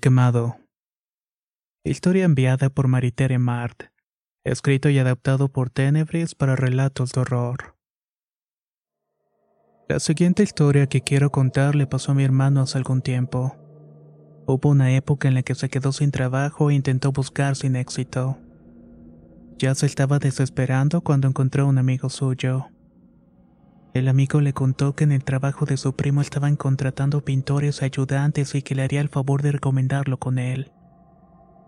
Quemado. Historia enviada por Maritere Mart. Escrito y adaptado por Tenebris para relatos de horror. La siguiente historia que quiero contar le pasó a mi hermano hace algún tiempo. Hubo una época en la que se quedó sin trabajo e intentó buscar sin éxito. Ya se estaba desesperando cuando encontró un amigo suyo. El amigo le contó que en el trabajo de su primo estaban contratando pintores ayudantes y que le haría el favor de recomendarlo con él.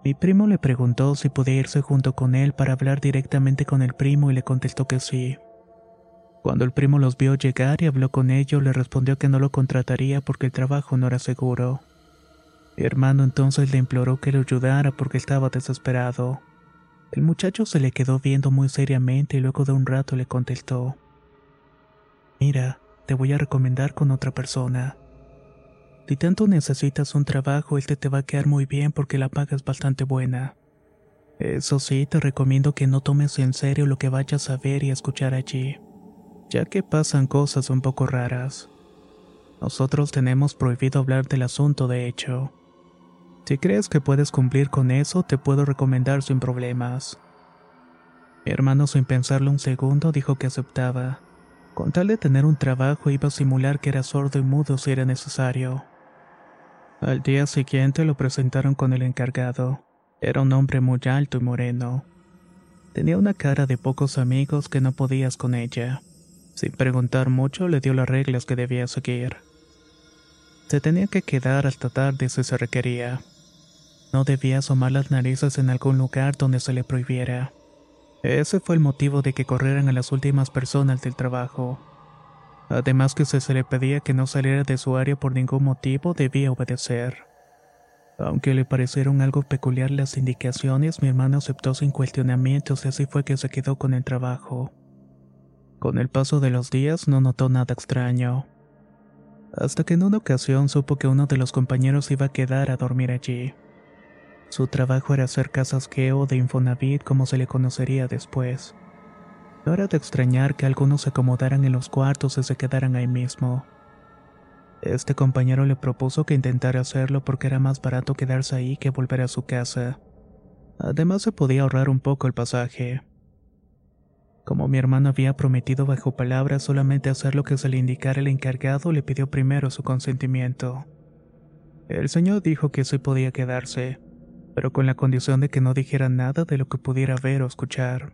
Mi primo le preguntó si podía irse junto con él para hablar directamente con el primo y le contestó que sí. Cuando el primo los vio llegar y habló con ellos, le respondió que no lo contrataría porque el trabajo no era seguro. Mi hermano entonces le imploró que lo ayudara porque estaba desesperado. El muchacho se le quedó viendo muy seriamente y luego de un rato le contestó. Mira, te voy a recomendar con otra persona. Si tanto necesitas un trabajo, este te va a quedar muy bien porque la paga es bastante buena. Eso sí, te recomiendo que no tomes en serio lo que vayas a ver y a escuchar allí, ya que pasan cosas un poco raras. Nosotros tenemos prohibido hablar del asunto, de hecho. Si crees que puedes cumplir con eso, te puedo recomendar sin problemas. Mi hermano, sin pensarlo un segundo, dijo que aceptaba. Con tal de tener un trabajo iba a simular que era sordo y mudo si era necesario. Al día siguiente lo presentaron con el encargado. Era un hombre muy alto y moreno. Tenía una cara de pocos amigos que no podías con ella. Sin preguntar mucho le dio las reglas que debía seguir. Se tenía que quedar hasta tarde si se requería. No debía asomar las narices en algún lugar donde se le prohibiera. Ese fue el motivo de que corrieran a las últimas personas del trabajo. Además que si se le pedía que no saliera de su área por ningún motivo, debía obedecer. Aunque le parecieron algo peculiar las indicaciones, mi hermano aceptó sin cuestionamientos y así fue que se quedó con el trabajo. Con el paso de los días no notó nada extraño. Hasta que en una ocasión supo que uno de los compañeros iba a quedar a dormir allí. Su trabajo era hacer casas geo de Infonavit como se le conocería después. No era de extrañar que algunos se acomodaran en los cuartos y se quedaran ahí mismo. Este compañero le propuso que intentara hacerlo porque era más barato quedarse ahí que volver a su casa. Además se podía ahorrar un poco el pasaje. Como mi hermano había prometido bajo palabra solamente hacer lo que se le indicara el encargado, le pidió primero su consentimiento. El señor dijo que sí podía quedarse pero con la condición de que no dijera nada de lo que pudiera ver o escuchar.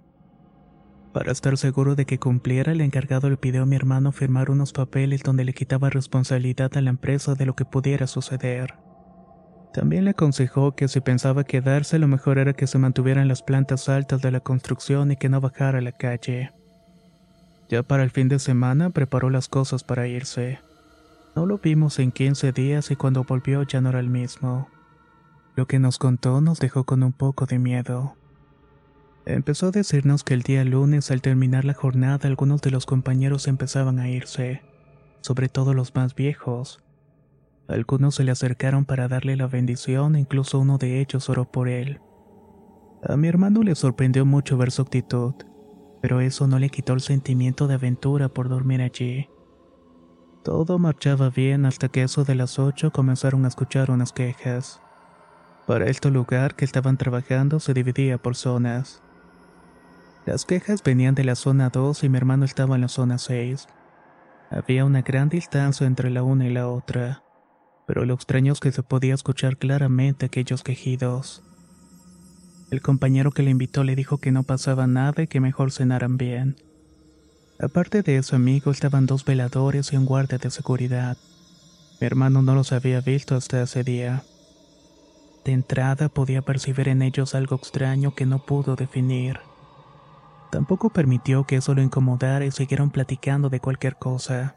Para estar seguro de que cumpliera, el encargado le pidió a mi hermano firmar unos papeles donde le quitaba responsabilidad a la empresa de lo que pudiera suceder. También le aconsejó que si pensaba quedarse, lo mejor era que se mantuviera en las plantas altas de la construcción y que no bajara a la calle. Ya para el fin de semana preparó las cosas para irse. No lo vimos en 15 días y cuando volvió ya no era el mismo. Lo que nos contó nos dejó con un poco de miedo. Empezó a decirnos que el día lunes al terminar la jornada algunos de los compañeros empezaban a irse, sobre todo los más viejos. Algunos se le acercaron para darle la bendición incluso uno de ellos oró por él. A mi hermano le sorprendió mucho ver su actitud, pero eso no le quitó el sentimiento de aventura por dormir allí. Todo marchaba bien hasta que eso de las ocho comenzaron a escuchar unas quejas. Para este lugar que estaban trabajando se dividía por zonas. Las quejas venían de la zona 2 y mi hermano estaba en la zona 6. Había una gran distancia entre la una y la otra, pero lo extraño es que se podía escuchar claramente aquellos quejidos. El compañero que le invitó le dijo que no pasaba nada y que mejor cenaran bien. Aparte de eso, amigo, estaban dos veladores y un guardia de seguridad. Mi hermano no los había visto hasta ese día. De entrada podía percibir en ellos algo extraño que no pudo definir. Tampoco permitió que eso lo incomodara y siguieron platicando de cualquier cosa.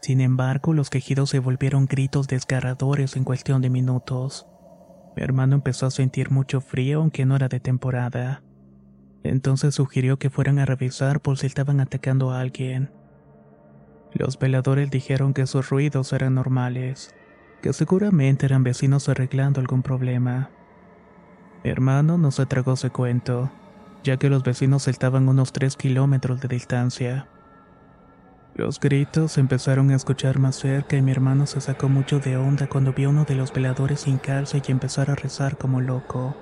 Sin embargo, los quejidos se volvieron gritos desgarradores en cuestión de minutos. Mi hermano empezó a sentir mucho frío aunque no era de temporada. Entonces sugirió que fueran a revisar por si estaban atacando a alguien. Los veladores dijeron que esos ruidos eran normales, que seguramente eran vecinos arreglando algún problema. Mi hermano no se tragó ese cuento, ya que los vecinos estaban unos 3 kilómetros de distancia. Los gritos empezaron a escuchar más cerca y mi hermano se sacó mucho de onda cuando vio uno de los veladores hincarse y empezar a rezar como loco.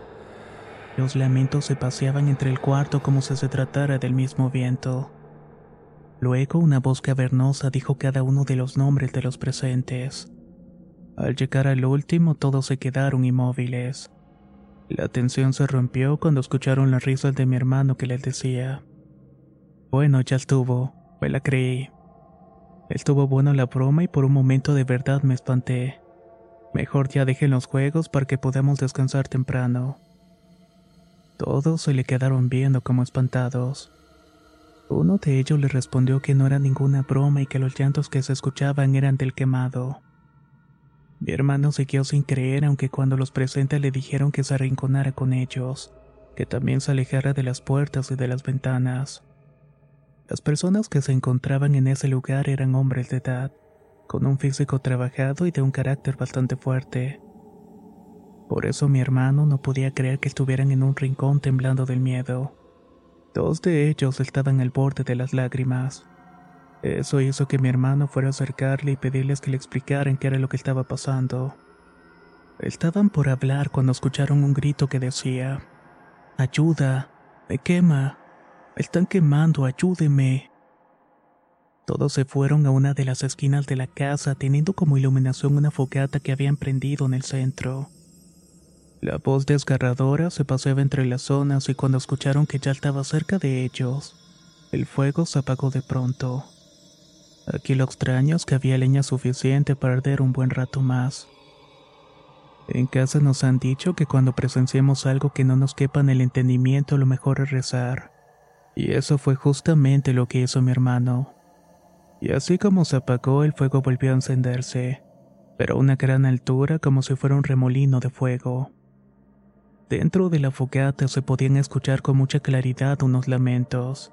Los lamentos se paseaban entre el cuarto como si se tratara del mismo viento. Luego una voz cavernosa dijo cada uno de los nombres de los presentes. Al llegar al último todos se quedaron inmóviles. La tensión se rompió cuando escucharon las risas de mi hermano que les decía, Bueno, ya estuvo, me la creí. Estuvo bueno la broma y por un momento de verdad me espanté. Mejor ya dejen los juegos para que podamos descansar temprano. Todos se le quedaron viendo como espantados. Uno de ellos le respondió que no era ninguna broma y que los llantos que se escuchaban eran del quemado. Mi hermano siguió sin creer aunque cuando los presentes le dijeron que se arrinconara con ellos, que también se alejara de las puertas y de las ventanas. Las personas que se encontraban en ese lugar eran hombres de edad, con un físico trabajado y de un carácter bastante fuerte. Por eso mi hermano no podía creer que estuvieran en un rincón temblando del miedo. Dos de ellos estaban al borde de las lágrimas. Eso hizo que mi hermano fuera a acercarle y pedirles que le explicaran qué era lo que estaba pasando. Estaban por hablar cuando escucharon un grito que decía, Ayuda, me quema. Están quemando, ayúdeme. Todos se fueron a una de las esquinas de la casa teniendo como iluminación una fogata que habían prendido en el centro. La voz desgarradora se paseaba entre las zonas y cuando escucharon que ya estaba cerca de ellos, el fuego se apagó de pronto. Aquí lo extraño es que había leña suficiente para arder un buen rato más. En casa nos han dicho que cuando presenciemos algo que no nos quepa en el entendimiento lo mejor es rezar. Y eso fue justamente lo que hizo mi hermano. Y así como se apagó, el fuego volvió a encenderse, pero a una gran altura como si fuera un remolino de fuego. Dentro de la fogata se podían escuchar con mucha claridad unos lamentos.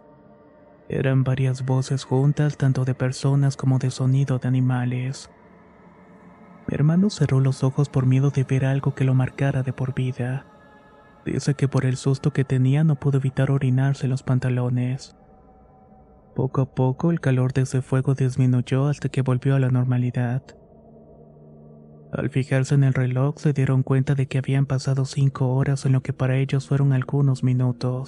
Eran varias voces juntas, tanto de personas como de sonido de animales. Mi hermano cerró los ojos por miedo de ver algo que lo marcara de por vida. Dice que por el susto que tenía no pudo evitar orinarse los pantalones. Poco a poco el calor de ese fuego disminuyó hasta que volvió a la normalidad. Al fijarse en el reloj se dieron cuenta de que habían pasado cinco horas en lo que para ellos fueron algunos minutos.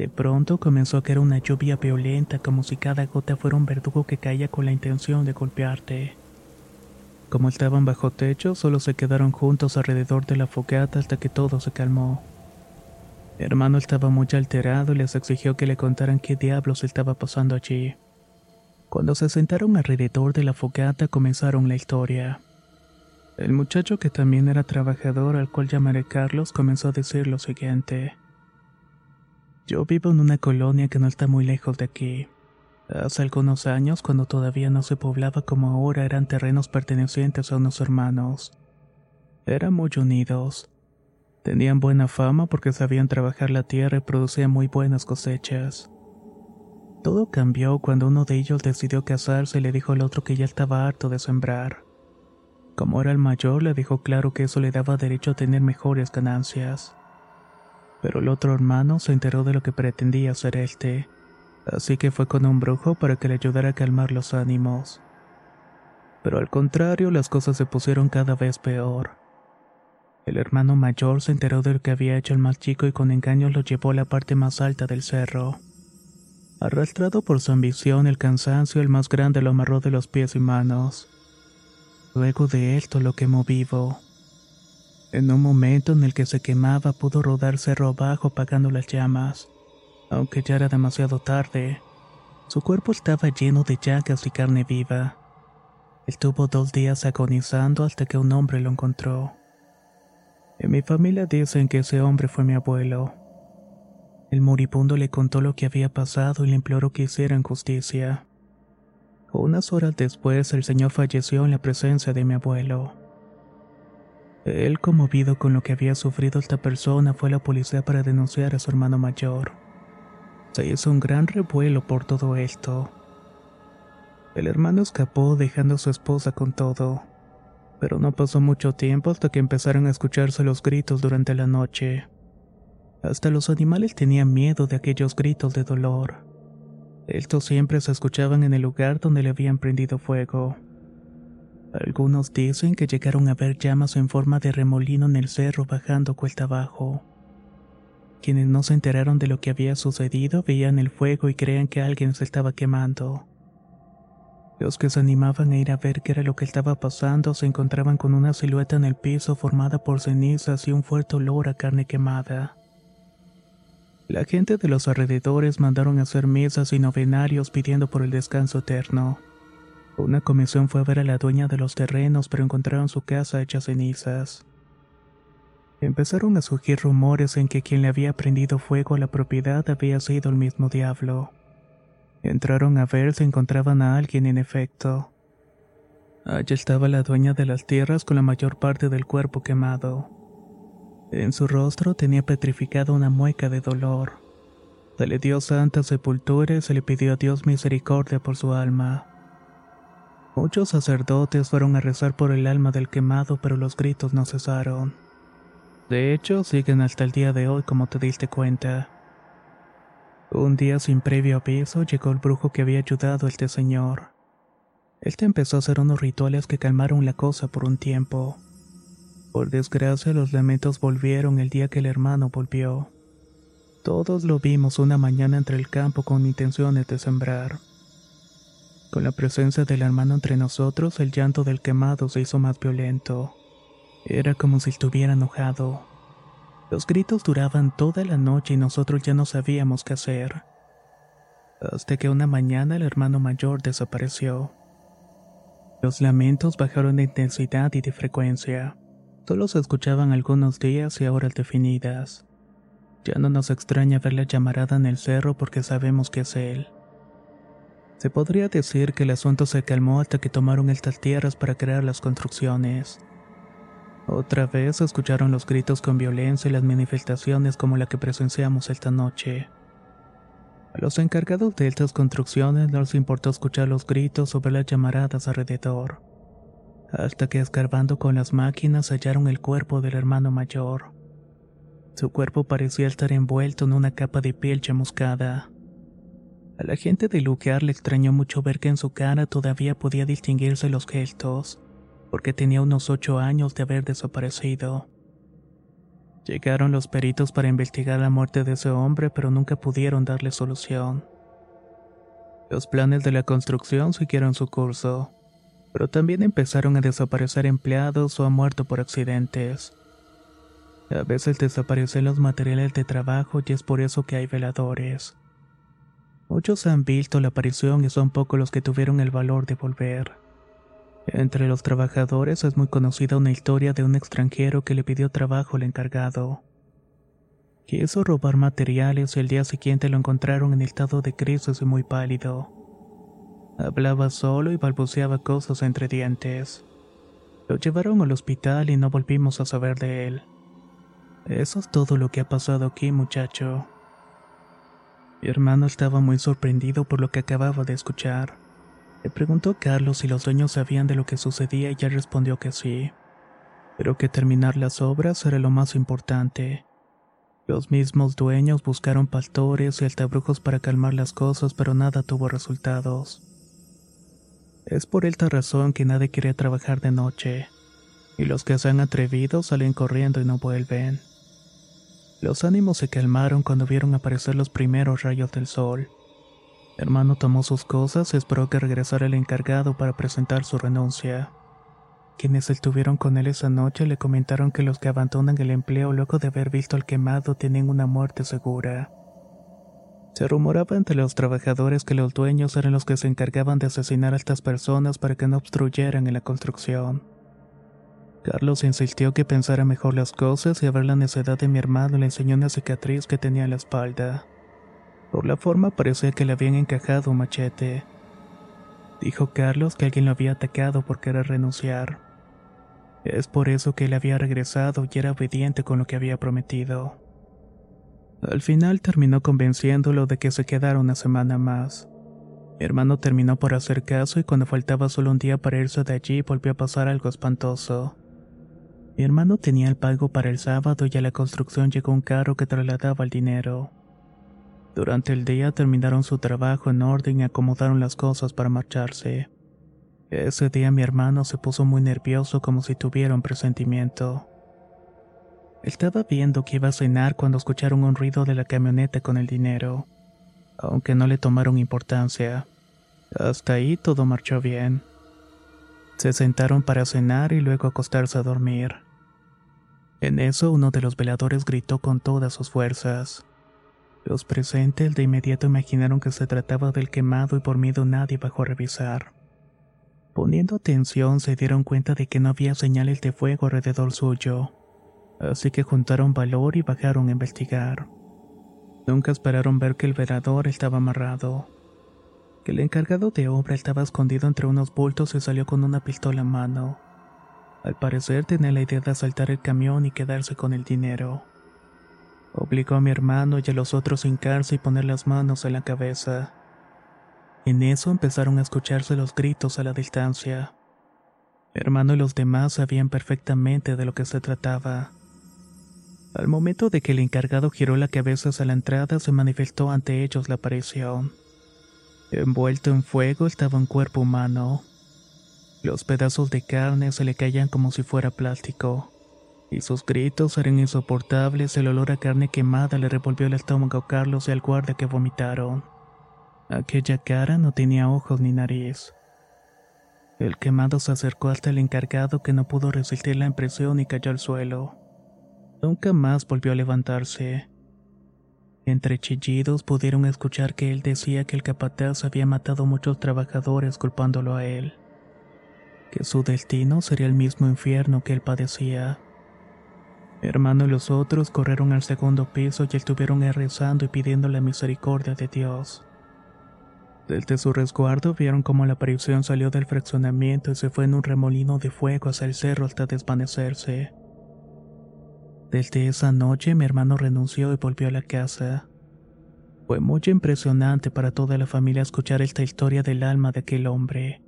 De pronto comenzó a caer una lluvia violenta como si cada gota fuera un verdugo que caía con la intención de golpearte. Como estaban bajo techo, solo se quedaron juntos alrededor de la fogata hasta que todo se calmó. Hermano estaba muy alterado y les exigió que le contaran qué diablos estaba pasando allí. Cuando se sentaron alrededor de la fogata comenzaron la historia. El muchacho que también era trabajador al cual llamaré Carlos comenzó a decir lo siguiente. Yo vivo en una colonia que no está muy lejos de aquí. Hace algunos años, cuando todavía no se poblaba como ahora, eran terrenos pertenecientes a unos hermanos. Eran muy unidos. Tenían buena fama porque sabían trabajar la tierra y producían muy buenas cosechas. Todo cambió cuando uno de ellos decidió casarse y le dijo al otro que ya estaba harto de sembrar. Como era el mayor, le dijo claro que eso le daba derecho a tener mejores ganancias. Pero el otro hermano se enteró de lo que pretendía hacer este, así que fue con un brujo para que le ayudara a calmar los ánimos. Pero al contrario, las cosas se pusieron cada vez peor. El hermano mayor se enteró de lo que había hecho el más chico y con engaños lo llevó a la parte más alta del cerro. Arrastrado por su ambición, el cansancio, el más grande lo amarró de los pies y manos. Luego de esto lo quemó vivo. En un momento en el que se quemaba pudo rodar cerro abajo apagando las llamas. Aunque ya era demasiado tarde, su cuerpo estaba lleno de llagas y carne viva. Estuvo dos días agonizando hasta que un hombre lo encontró. En mi familia dicen que ese hombre fue mi abuelo. El moribundo le contó lo que había pasado y le imploró que hicieran justicia. Unas horas después, el señor falleció en la presencia de mi abuelo. Él, conmovido con lo que había sufrido esta persona, fue a la policía para denunciar a su hermano mayor. Se hizo un gran revuelo por todo esto. El hermano escapó dejando a su esposa con todo, pero no pasó mucho tiempo hasta que empezaron a escucharse los gritos durante la noche. Hasta los animales tenían miedo de aquellos gritos de dolor. Estos siempre se escuchaban en el lugar donde le habían prendido fuego. Algunos dicen que llegaron a ver llamas en forma de remolino en el cerro bajando cuesta abajo. Quienes no se enteraron de lo que había sucedido veían el fuego y creían que alguien se estaba quemando. Los que se animaban a ir a ver qué era lo que estaba pasando se encontraban con una silueta en el piso formada por cenizas y un fuerte olor a carne quemada. La gente de los alrededores mandaron a hacer mesas y novenarios pidiendo por el descanso eterno. Una comisión fue a ver a la dueña de los terrenos, pero encontraron su casa hecha cenizas. Empezaron a surgir rumores en que quien le había prendido fuego a la propiedad había sido el mismo diablo. Entraron a ver si encontraban a alguien en efecto. Allí estaba la dueña de las tierras con la mayor parte del cuerpo quemado. En su rostro tenía petrificada una mueca de dolor. Se le dio santa sepultura y se le pidió a Dios misericordia por su alma. Muchos sacerdotes fueron a rezar por el alma del quemado, pero los gritos no cesaron. De hecho, siguen hasta el día de hoy como te diste cuenta. Un día sin previo aviso llegó el brujo que había ayudado a este señor. Este empezó a hacer unos rituales que calmaron la cosa por un tiempo. Por desgracia, los lamentos volvieron el día que el hermano volvió. Todos lo vimos una mañana entre el campo con intenciones de sembrar. Con la presencia del hermano entre nosotros, el llanto del quemado se hizo más violento. Era como si estuviera enojado. Los gritos duraban toda la noche y nosotros ya no sabíamos qué hacer. Hasta que una mañana el hermano mayor desapareció. Los lamentos bajaron de intensidad y de frecuencia. Solo se escuchaban algunos días y horas definidas. Ya no nos extraña ver la llamarada en el cerro porque sabemos que es él. Se podría decir que el asunto se calmó hasta que tomaron estas tierras para crear las construcciones. Otra vez escucharon los gritos con violencia y las manifestaciones como la que presenciamos esta noche. A los encargados de estas construcciones no les importó escuchar los gritos ver las llamaradas alrededor hasta que escarbando con las máquinas hallaron el cuerpo del hermano mayor. Su cuerpo parecía estar envuelto en una capa de piel chamuscada. A la gente del lugar le extrañó mucho ver que en su cara todavía podía distinguirse los gestos, porque tenía unos ocho años de haber desaparecido. Llegaron los peritos para investigar la muerte de ese hombre, pero nunca pudieron darle solución. Los planes de la construcción siguieron su curso pero también empezaron a desaparecer empleados o a muerto por accidentes. A veces desaparecen los materiales de trabajo y es por eso que hay veladores. Muchos han visto la aparición y son pocos los que tuvieron el valor de volver. Entre los trabajadores es muy conocida una historia de un extranjero que le pidió trabajo al encargado. Quiso robar materiales y el día siguiente lo encontraron en estado de crisis y muy pálido. Hablaba solo y balbuceaba cosas entre dientes. Lo llevaron al hospital y no volvimos a saber de él. Eso es todo lo que ha pasado aquí, muchacho. Mi hermano estaba muy sorprendido por lo que acababa de escuchar. Le preguntó a Carlos si los dueños sabían de lo que sucedía y él respondió que sí, pero que terminar las obras era lo más importante. Los mismos dueños buscaron pastores y altabrujos para calmar las cosas, pero nada tuvo resultados. Es por esta razón que nadie quiere trabajar de noche, y los que se han atrevido salen corriendo y no vuelven. Los ánimos se calmaron cuando vieron aparecer los primeros rayos del sol. hermano tomó sus cosas y esperó que regresara el encargado para presentar su renuncia. Quienes estuvieron con él esa noche le comentaron que los que abandonan el empleo luego de haber visto al quemado tienen una muerte segura. Se rumoraba entre los trabajadores que los dueños eran los que se encargaban de asesinar a estas personas para que no obstruyeran en la construcción. Carlos insistió que pensara mejor las cosas y a ver la necedad de mi hermano le enseñó una cicatriz que tenía en la espalda. Por la forma parecía que le habían encajado un machete. Dijo Carlos que alguien lo había atacado por querer renunciar. Es por eso que él había regresado y era obediente con lo que había prometido. Al final terminó convenciéndolo de que se quedara una semana más. Mi hermano terminó por hacer caso y cuando faltaba solo un día para irse de allí volvió a pasar algo espantoso. Mi hermano tenía el pago para el sábado y a la construcción llegó un carro que trasladaba el dinero. Durante el día terminaron su trabajo en orden y acomodaron las cosas para marcharse. Ese día mi hermano se puso muy nervioso como si tuviera un presentimiento. Estaba viendo que iba a cenar cuando escucharon un ruido de la camioneta con el dinero, aunque no le tomaron importancia. Hasta ahí todo marchó bien. Se sentaron para cenar y luego acostarse a dormir. En eso uno de los veladores gritó con todas sus fuerzas. Los presentes de inmediato imaginaron que se trataba del quemado y por miedo nadie bajó a revisar. Poniendo atención se dieron cuenta de que no había señales de fuego alrededor suyo, así que juntaron valor y bajaron a investigar. Nunca esperaron ver que el velador estaba amarrado, que el encargado de obra estaba escondido entre unos bultos y salió con una pistola en mano. Al parecer tenía la idea de asaltar el camión y quedarse con el dinero. Obligó a mi hermano y a los otros a hincarse y poner las manos en la cabeza. En eso empezaron a escucharse los gritos a la distancia. Hermano y los demás sabían perfectamente de lo que se trataba. Al momento de que el encargado giró la cabeza hacia la entrada, se manifestó ante ellos la aparición. Envuelto en fuego estaba un cuerpo humano. Los pedazos de carne se le caían como si fuera plástico. Y sus gritos eran insoportables, el olor a carne quemada le revolvió el estómago a Carlos y al guardia que vomitaron. Aquella cara no tenía ojos ni nariz. El quemado se acercó hasta el encargado que no pudo resistir la impresión y cayó al suelo. Nunca más volvió a levantarse. Entre chillidos pudieron escuchar que él decía que el capataz había matado muchos trabajadores culpándolo a él que su destino sería el mismo infierno que él padecía. Mi hermano y los otros corrieron al segundo piso y estuvieron rezando y pidiendo la misericordia de Dios. Desde su resguardo vieron cómo la aparición salió del fraccionamiento y se fue en un remolino de fuego hacia el cerro hasta desvanecerse. Desde esa noche mi hermano renunció y volvió a la casa. Fue muy impresionante para toda la familia escuchar esta historia del alma de aquel hombre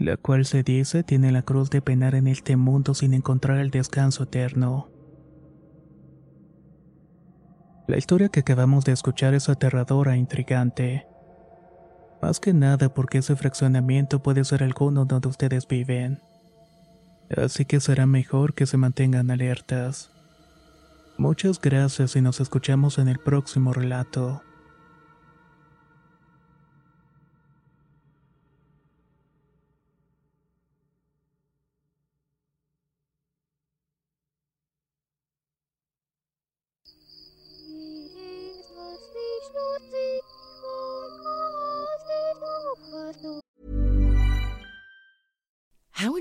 la cual se dice tiene la cruz de penar en este mundo sin encontrar el descanso eterno. La historia que acabamos de escuchar es aterradora e intrigante. Más que nada porque ese fraccionamiento puede ser alguno donde ustedes viven. Así que será mejor que se mantengan alertas. Muchas gracias y nos escuchamos en el próximo relato.